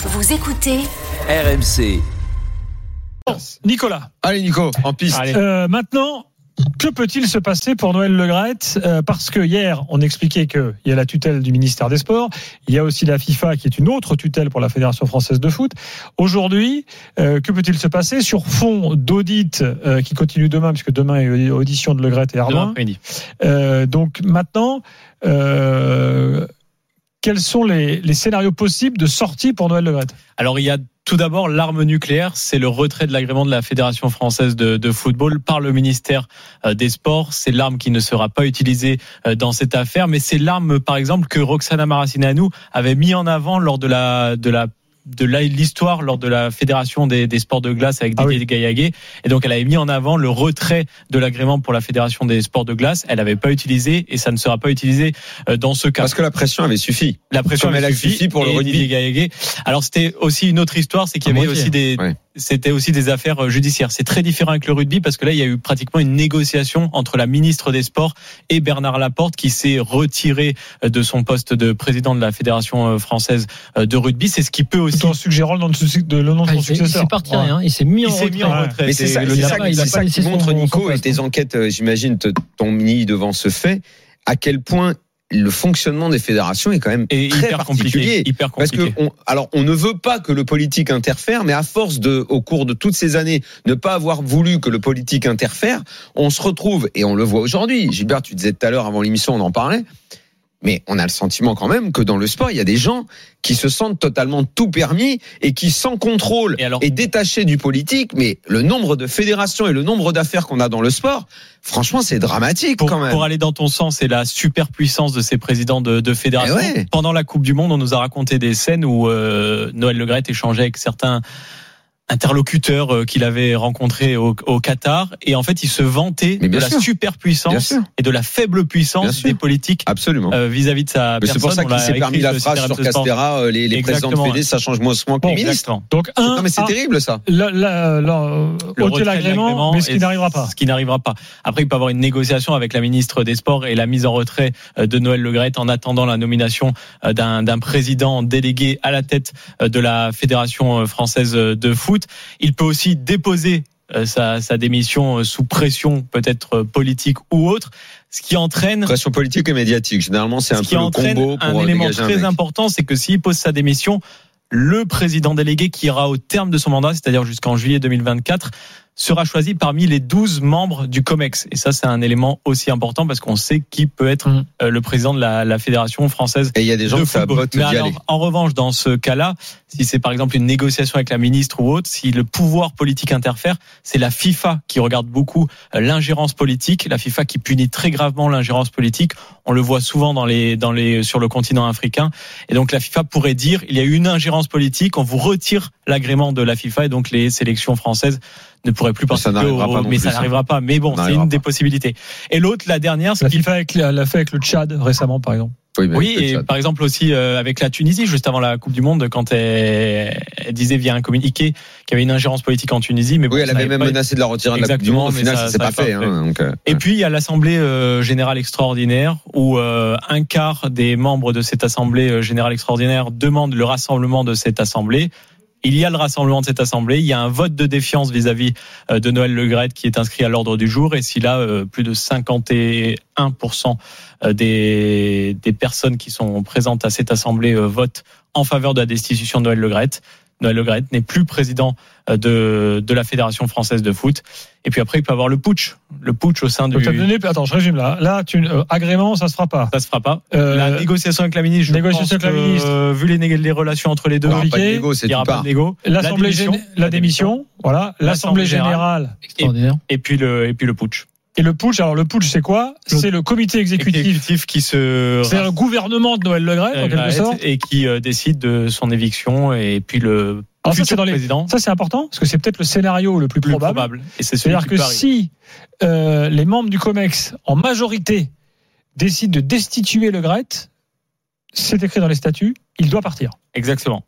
Vous écoutez RMC. Nicolas. Allez Nico, en piste. Allez. Euh, maintenant, que peut-il se passer pour Noël Legrette euh, Parce que hier, on expliquait qu'il y a la tutelle du ministère des Sports, il y a aussi la FIFA qui est une autre tutelle pour la Fédération française de foot. Aujourd'hui, euh, que peut-il se passer sur fond d'audit euh, qui continue demain, puisque demain il y a audition de Legrette et Armand. Euh, donc maintenant, euh, quels sont les, scénarios possibles de sortie pour Noël Legrette Alors il y a tout d'abord l'arme nucléaire, c'est le retrait de l'agrément de la Fédération française de, football par le ministère euh, des Sports. C'est l'arme qui ne sera pas utilisée euh, dans cette affaire, mais c'est l'arme, par exemple, que Roxana Maracineanu avait mis en avant lors de la de l'histoire lors de la fédération des, des sports de glace avec Ah Didier Gaillaguet et donc elle avait mis en avant le retrait de l'agrément pour la fédération des sports de glace elle n'avait pas utilisé et ça ne sera pas utilisé euh, dans ce cas Parce que la pression avait suffi. la pression Comme avait suffi pour le rugby. Didier. Alors c'était aussi une autre histoire, c'est qu'il y À avait aussi des, Ouais. C'était aussi des affaires euh, judiciaires. C'est très différent avec le rugby parce que là il y a eu pratiquement une négociation entre la ministre des Sports et Bernard Laporte qui s'est retiré euh, de son poste de président de la fédération euh, française de rugby. C'est ce qui peut aussi. Tout en suggérant le nom de, su- de- le nom de Ah, son il s'est- il successeur. s'est parti Ouais. rien, il s'est mis en mis retrait. Mais c'est ça, le ça, il a c'est pas ça laissé qui son- montre son Nico et poste. tes enquêtes, j'imagine, te- ton mini devant ce fait, à quel point le fonctionnement des fédérations est quand même Et très hyper particulier. compliqué. Hyper Parce compliqué. que on, alors on ne veut pas que le politique interfère, mais à force de, au cours de toutes ces années, ne pas avoir voulu que le politique interfère, on se retrouve et on le voit aujourd'hui. Gilbert, tu disais tout à l'heure avant l'émission, on en parlait. Mais on a le sentiment quand même que dans le sport, il y a des gens qui se sentent totalement tout permis et qui, sans contrôle Et alors- et détachés du politique, mais le nombre de fédérations et le nombre d'affaires qu'on a dans le sport, franchement, c'est dramatique pour, quand même. pour aller dans ton sens, c'est la superpuissance de ces présidents de, de fédération. Eh ouais. Pendant la Coupe du Monde, on nous a raconté des scènes où euh, Noël Legrette échangeait avec certains interlocuteurs euh, qu'il avait rencontrés au, au Qatar et en fait il se vantait Mais de bien la superpuissance et de la faible puissance des politiques Absolument. euh, vis-à-vis de sa Mais c'est pour ça qu'il s'est permis la le phrase sur. Castera, euh, les, les présidents de Fédé, ça change moins souvent que Bon, les ministres. Exactement. Donc, un, Non mais c'est terrible ça. la, la, la- Le ôter l'agrément, mais ce qui n'arrivera pas. Ce qui n'arrivera pas. Après, il peut y avoir une négociation avec la ministre des Sports et la mise en retrait euh, de Noël Legrette en attendant la nomination euh, d'un d'un président délégué à la tête euh, de la Fédération euh, française de foot. Il peut aussi déposer euh, sa, sa démission euh, sous pression peut-être euh, politique ou autre, ce qui entraîne Pression politique et médiatique. Généralement, c'est un ce peu qui le entraîne combo un pour élément un très mec. important, c'est que s'il pose sa démission, le président délégué qui ira au terme de son mandat, c'est-à-dire jusqu'en juillet 2024, sera choisi parmi les 12 membres du COMEX. Et ça, c'est un élément aussi important parce qu'on sait qui peut être euh, le président de la, la fédération française Et il y a des gens de ça football. Mais aller. alors, en revanche, dans ce cas-là, si c'est par exemple une négociation avec la ministre ou autre, si le pouvoir politique interfère, c'est la FIFA qui regarde beaucoup euh, l'ingérence politique, la FIFA qui punit très gravement l'ingérence politique. On le voit souvent dans les, dans les, sur le continent africain. Et donc la FIFA pourrait dire, il y a eu une ingérence politique, on vous retire l'agrément de la FIFA et donc les sélections françaises ne pourraient plus Mais ça participer n'arrivera au- pas mais plus, ça ça. n'arrivera pas. Mais bon, Ça c'est une des possibilités. Et l'autre, la dernière, ce La qui FIFA avec, l'a fait avec le Tchad récemment, par exemple. Oui, et ça. par exemple aussi euh, avec la Tunisie, juste avant la Coupe du Monde, quand elle, elle disait via un communiqué qu'il y avait une ingérence politique en Tunisie, mais bon, Oui, elle avait même menacé de la retirer de la Coupe du Monde. Au final, ça- ça s'est pas fait. fait. hein, donc, euh, Et puis il y a l'Assemblée euh, générale extraordinaire où euh, un quart des membres de cette Assemblée générale extraordinaire demandent le rassemblement de cette Assemblée. Il y a le rassemblement de cette Assemblée, il y a un vote de défiance vis-à-vis euh, de Noël Legrette qui est inscrit à l'ordre du jour. Et si là euh, plus de 51% euh, des, des personnes qui sont présentes à cette Assemblée votent en faveur de la destitution de Noël Legrette, Noël Legrette n'est plus président euh, de, de la Fédération française de foot. Et puis après, il peut y avoir le putsch. Le putsch au sein du... Donc, t'as donné, attends, je résume là. Là, tu, euh, agrément, ça se fera pas. Ça se fera pas. Euh, la négociation avec la ministre, je négociation pense avec la que, ministre. euh, vu les, les relations entre les deux, il y aura pas de compliqué. négo, c'est il n'y aura pas de négo. L'Assemblée, La démission, gén- la démission, voilà. L'Assemblée L'Assemblée générale. Extraordinaire. Et puis le, et puis le putsch. Et le putsch, alors le putsch, c'est quoi C'est le comité exécutif. Exécutif qui se C'est le gouvernement de Noël Legrette, en quelque arrête sorte. et qui euh, décide de son éviction et puis le Alors ça, c'est dans les- président Ça, c'est important, parce que c'est peut-être le scénario le plus, plus probable. probable. Et c'est C'est-à-dire que si euh, les membres du COMEX, en majorité, décident de destituer Le Gret, c'est écrit dans les statuts, il doit partir. Exactement.